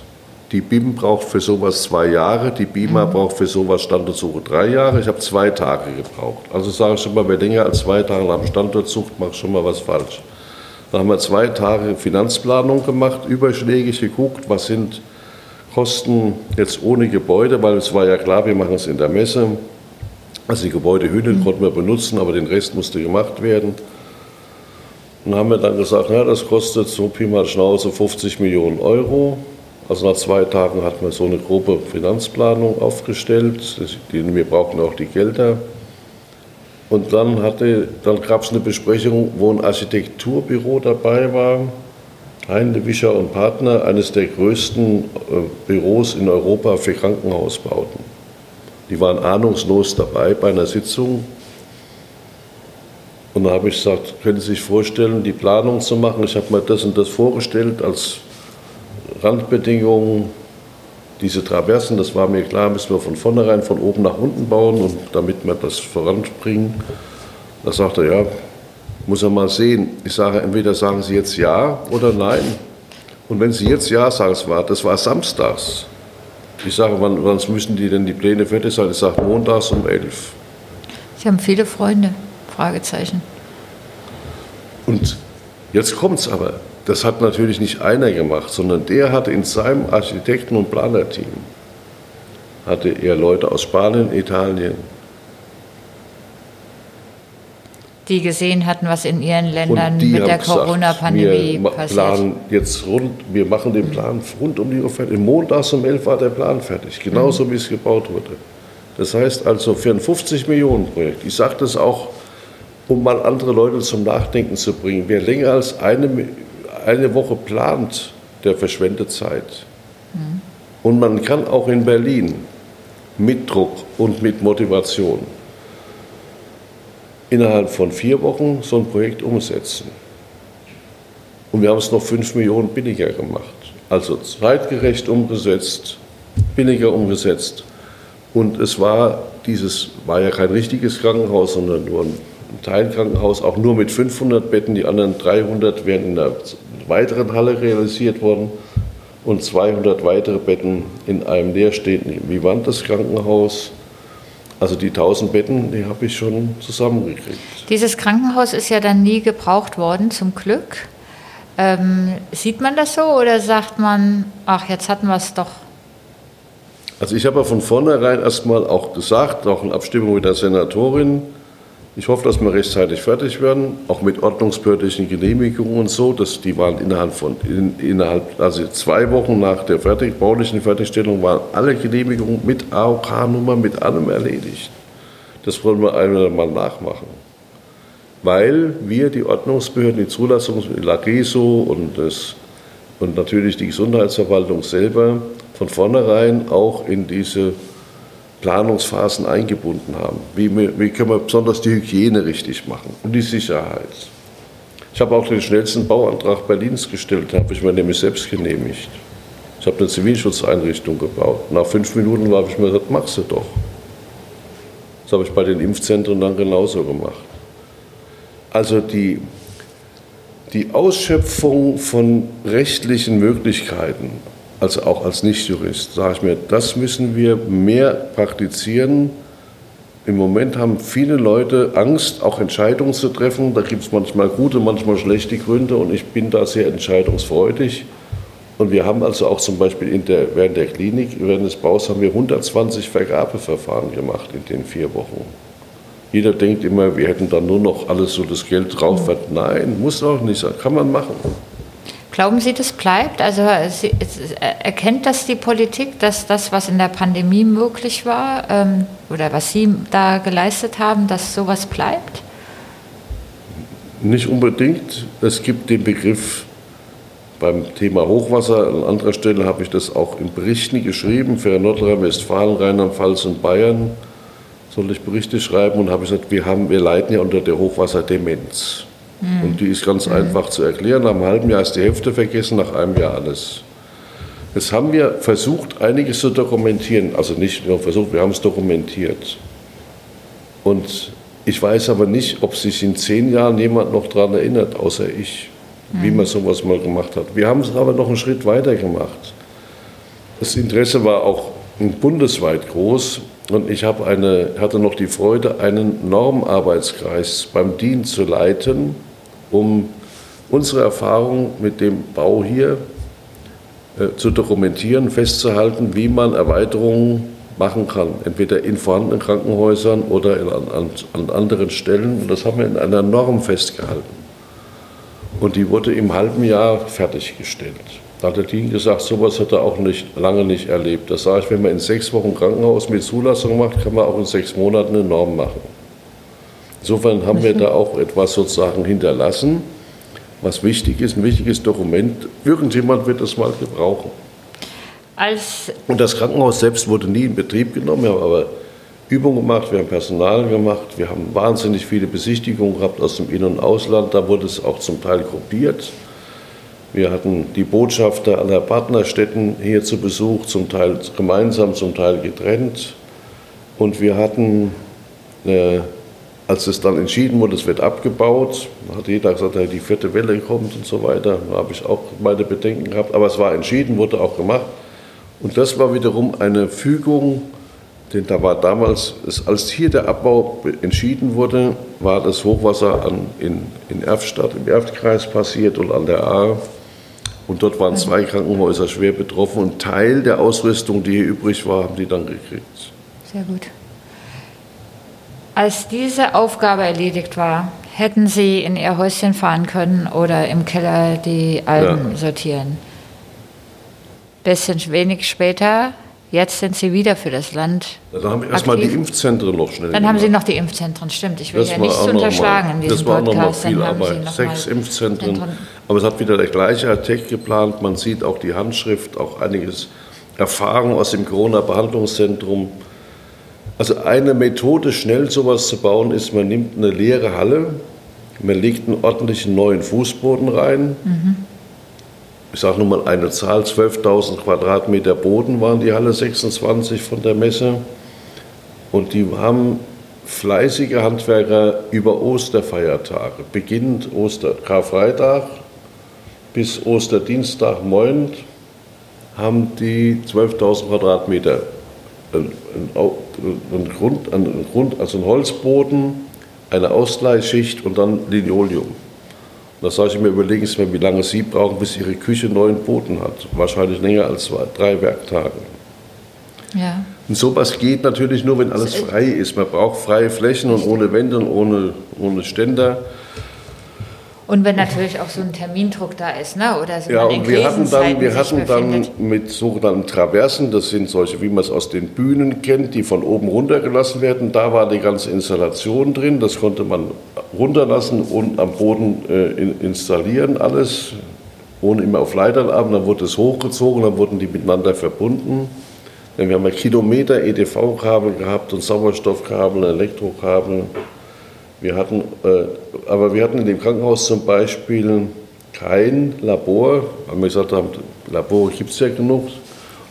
Die BIM braucht für sowas zwei Jahre, die BIMA mhm. braucht für sowas Standortsuche drei Jahre. Ich habe zwei Tage gebraucht. Also sage ich schon mal, wer länger als zwei Tage nach dem Standort sucht, macht schon mal was falsch. Dann haben wir zwei Tage Finanzplanung gemacht, überschlägig geguckt, was sind Kosten jetzt ohne Gebäude, weil es war ja klar, wir machen es in der Messe. Also die Gebäudehülle mhm. konnten wir benutzen, aber den Rest musste gemacht werden. Und haben wir dann gesagt, na, das kostet so Pi mal Schnauze 50 Millionen Euro. Also nach zwei Tagen hatten wir so eine grobe Finanzplanung aufgestellt. Wir brauchen auch die Gelder. Und dann, dann gab es eine Besprechung, wo ein Architekturbüro dabei war Heinle Wischer und Partner, eines der größten äh, Büros in Europa für Krankenhausbauten. Die waren ahnungslos dabei bei einer Sitzung. Und da habe ich gesagt, können Sie sich vorstellen, die Planung zu machen? Ich habe mir das und das vorgestellt als Randbedingungen. Diese Traversen, das war mir klar, müssen wir von vornherein von oben nach unten bauen, und damit wir das voranbringen. Da sagte er, ja, muss er mal sehen. Ich sage, entweder sagen Sie jetzt ja oder nein. Und wenn Sie jetzt ja sagen, es war, das war samstags. Ich sage, wann, wann müssen die denn die Pläne fertig sein? Ich sage, montags um elf. Sie haben viele Freunde? Fragezeichen. Und jetzt kommt es aber. Das hat natürlich nicht einer gemacht, sondern der hatte in seinem Architekten- und Planerteam hatte er Leute aus Spanien, Italien, die gesehen hatten, was in ihren Ländern mit der Corona-Pandemie passiert. Jetzt rund, wir machen den Plan rund um die Uhr fertig. Montags um 11 war der Plan fertig, genauso mhm. wie es gebaut wurde. Das heißt also für ein 50 Millionen Projekt, ich sage das auch, um mal andere Leute zum Nachdenken zu bringen, wer länger als eine, eine Woche plant, der verschwendet Zeit. Mhm. Und man kann auch in Berlin mit Druck und mit Motivation innerhalb von vier Wochen so ein Projekt umsetzen. Und wir haben es noch fünf Millionen billiger gemacht. Also zeitgerecht umgesetzt, billiger umgesetzt. Und es war dieses, war ja kein richtiges Krankenhaus, sondern nur ein Teilkrankenhaus, auch nur mit 500 Betten. Die anderen 300 wären in einer weiteren Halle realisiert worden und 200 weitere Betten in einem leerstehenden Vivantes Krankenhaus also die 1000 Betten, die habe ich schon zusammengekriegt. Dieses Krankenhaus ist ja dann nie gebraucht worden, zum Glück. Ähm, sieht man das so oder sagt man, ach, jetzt hatten wir es doch? Also ich habe ja von vornherein erstmal auch gesagt, auch in Abstimmung mit der Senatorin, ich hoffe, dass wir rechtzeitig fertig werden, auch mit ordnungsbehördlichen Genehmigungen und so. Dass die waren innerhalb von in, innerhalb also zwei Wochen nach der fertig, baulichen Fertigstellung waren alle Genehmigungen mit AOK-Nummer mit allem erledigt. Das wollen wir einmal nachmachen, weil wir die Ordnungsbehörden, die Zulassung, LAGESO und das und natürlich die Gesundheitsverwaltung selber von vornherein auch in diese Planungsphasen eingebunden haben. Wie, wie können wir besonders die Hygiene richtig machen und die Sicherheit. Ich habe auch den schnellsten Bauantrag Berlins gestellt, habe ich mir nämlich selbst genehmigt. Ich habe eine Zivilschutzeinrichtung gebaut. Nach fünf Minuten habe ich mir gesagt, machst du doch. Das habe ich bei den Impfzentren dann genauso gemacht. Also die, die Ausschöpfung von rechtlichen Möglichkeiten, also auch als Nichtjurist, sage ich mir, das müssen wir mehr praktizieren. Im Moment haben viele Leute Angst, auch Entscheidungen zu treffen. Da gibt es manchmal gute, manchmal schlechte Gründe und ich bin da sehr entscheidungsfreudig. Und wir haben also auch zum Beispiel der, während der Klinik, während des Baus, haben wir 120 Vergabeverfahren gemacht in den vier Wochen. Jeder denkt immer, wir hätten dann nur noch alles so das Geld drauf. Nein, muss auch nicht sein, kann man machen. Glauben Sie, das bleibt? Also Sie, erkennt das die Politik, dass das, was in der Pandemie möglich war ähm, oder was Sie da geleistet haben, dass sowas bleibt? Nicht unbedingt. Es gibt den Begriff beim Thema Hochwasser. An anderer Stelle habe ich das auch in Berichten geschrieben für Nordrhein-Westfalen, Rheinland-Pfalz und Bayern. Soll ich Berichte schreiben und habe gesagt, wir, haben, wir leiden ja unter der Hochwasserdemenz. Mhm. Und die ist ganz mhm. einfach zu erklären. Nach einem halben Jahr ist die Hälfte vergessen, nach einem Jahr alles. Jetzt haben wir versucht, einiges zu dokumentieren. Also nicht nur versucht, wir haben es dokumentiert. Und ich weiß aber nicht, ob sich in zehn Jahren jemand noch daran erinnert, außer ich, mhm. wie man sowas mal gemacht hat. Wir haben es aber noch einen Schritt weiter gemacht. Das Interesse war auch bundesweit groß. Und ich eine, hatte noch die Freude, einen Normarbeitskreis beim DIN zu leiten, um unsere Erfahrung mit dem Bau hier äh, zu dokumentieren, festzuhalten, wie man Erweiterungen machen kann, entweder in vorhandenen Krankenhäusern oder in, an, an anderen Stellen. Und das haben wir in einer Norm festgehalten. Und die wurde im halben Jahr fertiggestellt. Da hat der Dean gesagt, sowas hat er auch nicht, lange nicht erlebt. Das sage ich, wenn man in sechs Wochen Krankenhaus mit Zulassung macht, kann man auch in sechs Monaten eine Norm machen. Insofern haben wir da auch etwas sozusagen hinterlassen, was wichtig ist, ein wichtiges Dokument. Irgendjemand wird das mal gebrauchen. Als Und das Krankenhaus selbst wurde nie in Betrieb genommen. Wir haben aber Übungen gemacht, wir haben Personal gemacht, wir haben wahnsinnig viele Besichtigungen gehabt aus dem In- und Ausland. Da wurde es auch zum Teil gruppiert. Wir hatten die Botschafter aller Partnerstädten hier zu Besuch, zum Teil gemeinsam, zum Teil getrennt. Und wir hatten äh, als es dann entschieden wurde, es wird abgebaut, hat jeder gesagt, die vierte Welle kommt und so weiter. Da habe ich auch meine Bedenken gehabt. Aber es war entschieden, wurde auch gemacht. Und das war wiederum eine Fügung, denn da war damals, als hier der Abbau entschieden wurde, war das Hochwasser an, in, in Erftstadt, im Erftkreis passiert und an der Ahr. Und dort waren zwei Krankenhäuser schwer betroffen und Teil der Ausrüstung, die hier übrig war, haben die dann gekriegt. Sehr gut. Als diese Aufgabe erledigt war, hätten Sie in Ihr Häuschen fahren können oder im Keller die Alben ja. sortieren. Bisschen wenig später, jetzt sind Sie wieder für das Land. Dann haben wir erstmal die Impfzentren noch schnell. Dann gemacht. haben Sie noch die Impfzentren, stimmt. Ich will das ja nichts unterschlagen mal, in diesem Das war Podcast. noch mal viel Arbeit. Sechs Impfzentren. Zentren. Aber es hat wieder der gleiche Architekt geplant. Man sieht auch die Handschrift, auch einiges Erfahrung aus dem Corona-Behandlungszentrum. Also eine Methode, schnell sowas zu bauen, ist, man nimmt eine leere Halle, man legt einen ordentlichen neuen Fußboden rein. Mhm. Ich sage nur mal eine Zahl, 12.000 Quadratmeter Boden waren die Halle 26 von der Messe. Und die haben fleißige Handwerker über Osterfeiertage, beginnend Oster Karfreitag bis Osterdienstag, Moin, haben die 12.000 Quadratmeter ein Grund, ein Grund, also ein Holzboden, eine Ausgleichsschicht und dann Linoleum. Da sage ich mir, überlegen Sie mir, wie lange Sie brauchen, bis Ihre Küche neuen Boden hat. Wahrscheinlich länger als zwei, drei Werktage. Ja. Und sowas geht natürlich nur, wenn alles frei ist. Man braucht freie Flächen und ohne Wände und ohne, ohne Ständer. Und wenn natürlich auch so ein Termindruck da ist, ne? oder so Ja, und wir hatten dann, wir hatten dann mit sogenannten Traversen, das sind solche, wie man es aus den Bühnen kennt, die von oben runtergelassen werden. Da war die ganze Installation drin, das konnte man runterlassen und am Boden äh, installieren, alles, ohne immer auf Leitern ab. Dann wurde es hochgezogen, dann wurden die miteinander verbunden. Wir haben ja Kilometer EDV-Kabel gehabt und Sauerstoffkabel, Elektrokabel. Wir hatten, äh, aber wir hatten in dem Krankenhaus zum Beispiel kein Labor, weil wir gesagt haben, Labore gibt es ja genug.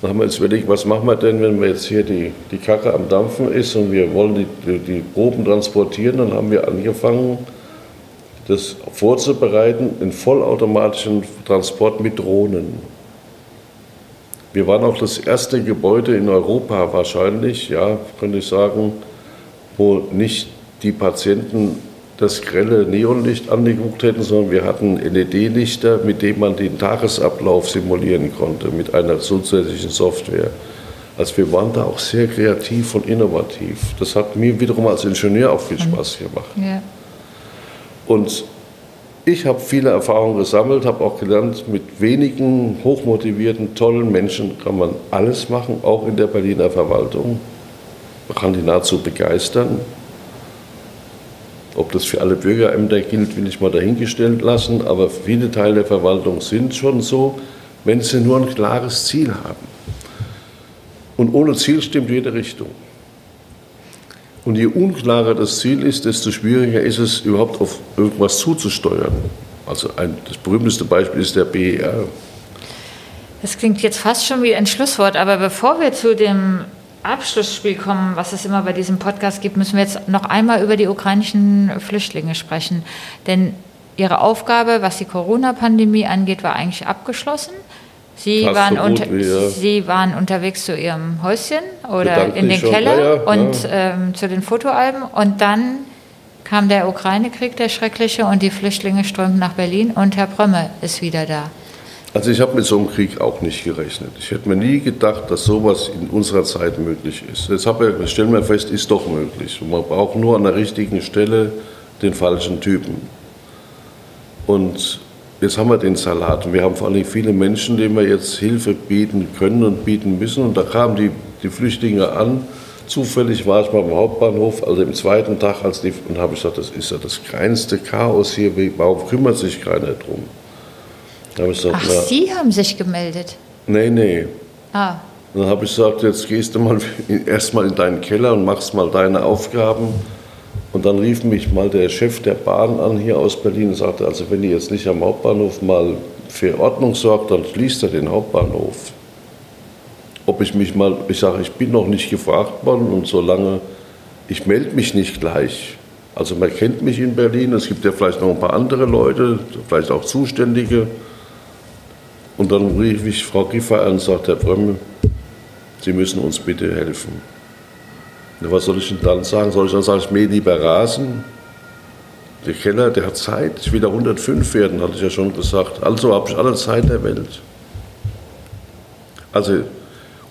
Dann haben wir uns überlegt, was machen wir denn, wenn wir jetzt hier die, die Kacke am Dampfen ist und wir wollen die, die, die Proben transportieren. Dann haben wir angefangen, das vorzubereiten, in vollautomatischen Transport mit Drohnen. Wir waren auch das erste Gebäude in Europa wahrscheinlich, ja, könnte ich sagen, wo nicht die Patienten das grelle Neonlicht angeguckt hätten, sondern wir hatten LED-Lichter, mit denen man den Tagesablauf simulieren konnte, mit einer zusätzlichen Software. Also wir waren da auch sehr kreativ und innovativ. Das hat mir wiederum als Ingenieur auch viel mhm. Spaß gemacht. Ja. Und ich habe viele Erfahrungen gesammelt, habe auch gelernt, mit wenigen hochmotivierten, tollen Menschen kann man alles machen, auch in der Berliner Verwaltung. Man kann die nahezu begeistern. Ob das für alle Bürgerämter gilt, will ich mal dahingestellt lassen, aber viele Teile der Verwaltung sind schon so, wenn sie nur ein klares Ziel haben. Und ohne Ziel stimmt jede Richtung. Und je unklarer das Ziel ist, desto schwieriger ist es, überhaupt auf irgendwas zuzusteuern. Also ein, das berühmteste Beispiel ist der BER. Das klingt jetzt fast schon wie ein Schlusswort, aber bevor wir zu dem Abschlussspiel kommen, was es immer bei diesem Podcast gibt, müssen wir jetzt noch einmal über die ukrainischen Flüchtlinge sprechen. Denn Ihre Aufgabe, was die Corona-Pandemie angeht, war eigentlich abgeschlossen. Sie waren, so unter, Sie waren unterwegs zu Ihrem Häuschen oder in den Keller ja, ja, und. Ähm, zu den Fotoalben. Und dann kam der Ukraine-Krieg, der schreckliche, und die Flüchtlinge strömten nach Berlin und Herr Brömme ist wieder da. Also ich habe mit so einem Krieg auch nicht gerechnet. Ich hätte mir nie gedacht, dass sowas in unserer Zeit möglich ist. Jetzt wir, stellen wir fest, ist doch möglich. Und man braucht nur an der richtigen Stelle den falschen Typen. Und jetzt haben wir den Salat. Und wir haben vor allem viele Menschen, denen wir jetzt Hilfe bieten können und bieten müssen. Und da kamen die, die Flüchtlinge an. Zufällig war ich mal am Hauptbahnhof, also im zweiten Tag, als die, und habe ich gesagt, das ist ja das kleinste Chaos hier. Warum kümmert sich keiner drum? Gesagt, Ach, na, Sie haben sich gemeldet? Nee, nee. Ah. Dann habe ich gesagt, jetzt gehst du mal erstmal in deinen Keller und machst mal deine Aufgaben. Und dann rief mich mal der Chef der Bahn an hier aus Berlin und sagte, also wenn ihr jetzt nicht am Hauptbahnhof mal für Ordnung sorgt, dann schließt er den Hauptbahnhof. Ob ich mich mal, ich sage, ich bin noch nicht gefragt worden und solange, ich melde mich nicht gleich. Also man kennt mich in Berlin, es gibt ja vielleicht noch ein paar andere Leute, vielleicht auch Zuständige. Und dann rief ich Frau Giffer an und sagte, Herr Brömmel, Sie müssen uns bitte helfen. Na, was soll ich denn dann sagen? Soll ich dann sagen, ich mähe lieber Rasen? Der Keller, der hat Zeit. Ich will da 105 werden, hatte ich ja schon gesagt. Also habe ich alle Zeit der Welt. Also,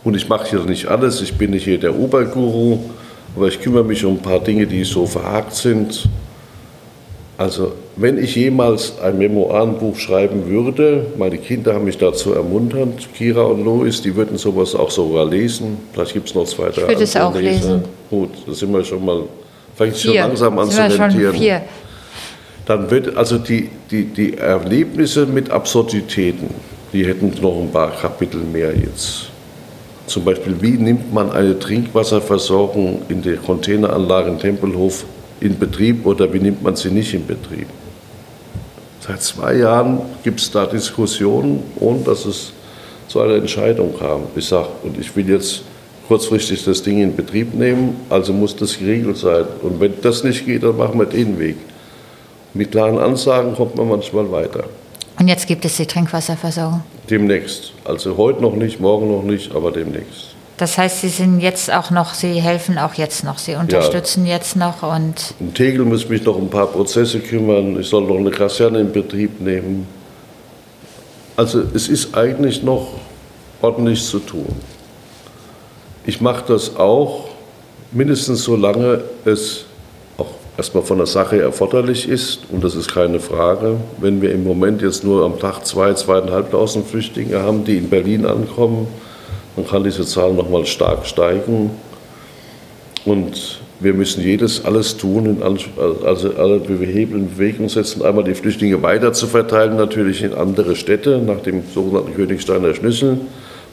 und ich mache hier nicht alles. Ich bin nicht hier der Oberguru, aber ich kümmere mich um ein paar Dinge, die so verhakt sind. Also, wenn ich jemals ein Memoirenbuch schreiben würde, meine Kinder haben mich dazu ermuntert, Kira und Lois, die würden sowas auch sogar lesen. Vielleicht gibt es noch zwei, drei Ich würde es auch Leser. lesen. Gut, da sind wir schon mal, fängt schon langsam an zu rentieren. Dann wird also die, die, die Erlebnisse mit Absurditäten, die hätten noch ein paar Kapitel mehr jetzt. Zum Beispiel, wie nimmt man eine Trinkwasserversorgung in der Containeranlage in Tempelhof in Betrieb oder wie nimmt man sie nicht in Betrieb. Seit zwei Jahren gibt es da Diskussionen, ohne dass es zu einer Entscheidung kam. Ich sage, und ich will jetzt kurzfristig das Ding in Betrieb nehmen, also muss das geregelt sein. Und wenn das nicht geht, dann machen wir den Weg. Mit klaren Ansagen kommt man manchmal weiter. Und jetzt gibt es die Trinkwasserversorgung? Demnächst. Also heute noch nicht, morgen noch nicht, aber demnächst. Das heißt, Sie sind jetzt auch noch, Sie helfen auch jetzt noch, Sie unterstützen ja. jetzt noch und. In Tegel muss mich noch ein paar Prozesse kümmern. Ich soll noch eine Kaserne in Betrieb nehmen. Also es ist eigentlich noch ordentlich zu tun. Ich mache das auch mindestens solange es auch erstmal von der Sache erforderlich ist. Und das ist keine Frage. Wenn wir im Moment jetzt nur am Tag zwei, zweieinhalbtausend Flüchtlinge haben, die in Berlin ankommen, dann kann diese Zahl nochmal stark steigen. Und wir müssen jedes alles tun, also alle Hebel in Bewegung setzen, einmal die Flüchtlinge weiter zu verteilen, natürlich in andere Städte, nach dem sogenannten Königsteiner Schlüssel,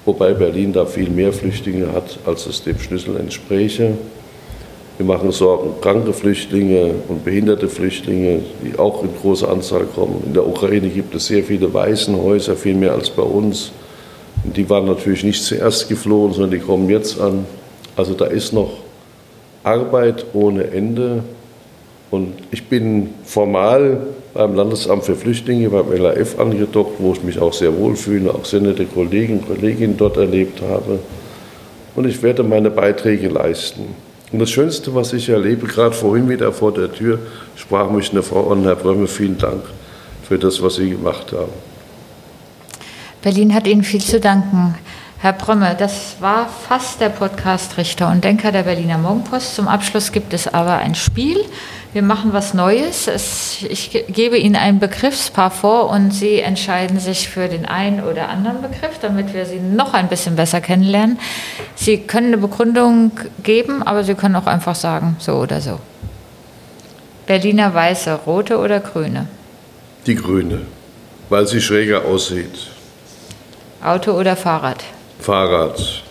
wobei Berlin da viel mehr Flüchtlinge hat, als es dem Schlüssel entspräche. Wir machen Sorgen, kranke Flüchtlinge und behinderte Flüchtlinge, die auch in großer Anzahl kommen. In der Ukraine gibt es sehr viele Waisenhäuser, viel mehr als bei uns. Die waren natürlich nicht zuerst geflohen, sondern die kommen jetzt an. Also da ist noch Arbeit ohne Ende. Und ich bin formal beim Landesamt für Flüchtlinge, beim LAF angedockt, wo ich mich auch sehr wohl fühle, auch sehr nette Kollegen und Kolleginnen dort erlebt habe. Und ich werde meine Beiträge leisten. Und das Schönste, was ich erlebe, gerade vorhin wieder vor der Tür, sprach mich eine Frau an, Herr Brömme, vielen Dank für das, was Sie gemacht haben. Berlin hat Ihnen viel zu danken. Herr Brömme, das war fast der Podcast Richter und Denker der Berliner Morgenpost. Zum Abschluss gibt es aber ein Spiel. Wir machen was Neues. Es, ich gebe Ihnen ein Begriffspaar vor und Sie entscheiden sich für den einen oder anderen Begriff, damit wir Sie noch ein bisschen besser kennenlernen. Sie können eine Begründung geben, aber Sie können auch einfach sagen, so oder so. Berliner Weiße, rote oder grüne? Die grüne, weil sie schräger aussieht. Auto oder Fahrrad? Fahrrad.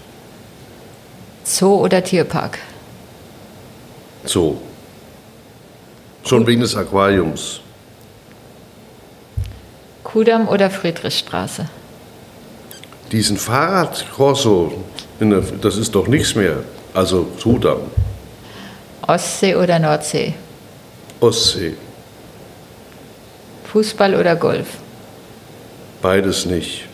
Zoo oder Tierpark? Zoo. Schon wegen des Aquariums. Kudamm oder Friedrichstraße? Diesen Fahrradkorso, das ist doch nichts mehr. Also Kudamm. Ostsee oder Nordsee? Ostsee. Fußball oder Golf? Beides nicht.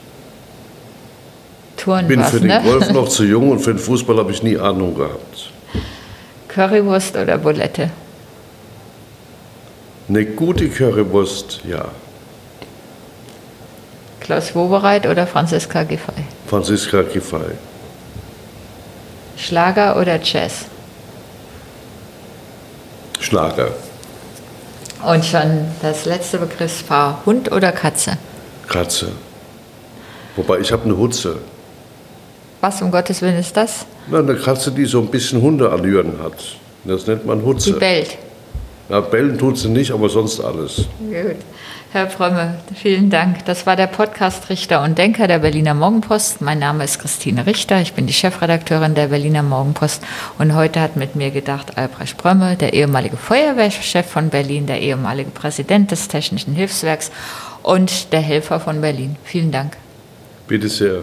Touren Ich bin was, für den ne? Golf noch zu jung und für den Fußball habe ich nie Ahnung gehabt. Currywurst oder Bulette? Eine gute Currywurst, ja. Klaus Wobereit oder Franziska Giffey? Franziska Giffey. Schlager oder Jazz? Schlager. Und schon das letzte Begriffspaar, Hund oder Katze? Katze. Wobei ich habe eine Hutze. Was um Gottes Willen ist das? Na, eine Katze, die so ein bisschen Hundeallüren hat. Das nennt man Hutze. Die bellt. Ja, bellen tut sie nicht, aber sonst alles. Gut. Herr Frömme, vielen Dank. Das war der Podcast Richter und Denker der Berliner Morgenpost. Mein Name ist Christine Richter. Ich bin die Chefredakteurin der Berliner Morgenpost. Und heute hat mit mir gedacht Albrecht Brömme, der ehemalige Feuerwehrchef von Berlin, der ehemalige Präsident des Technischen Hilfswerks und der Helfer von Berlin. Vielen Dank. Bitte sehr.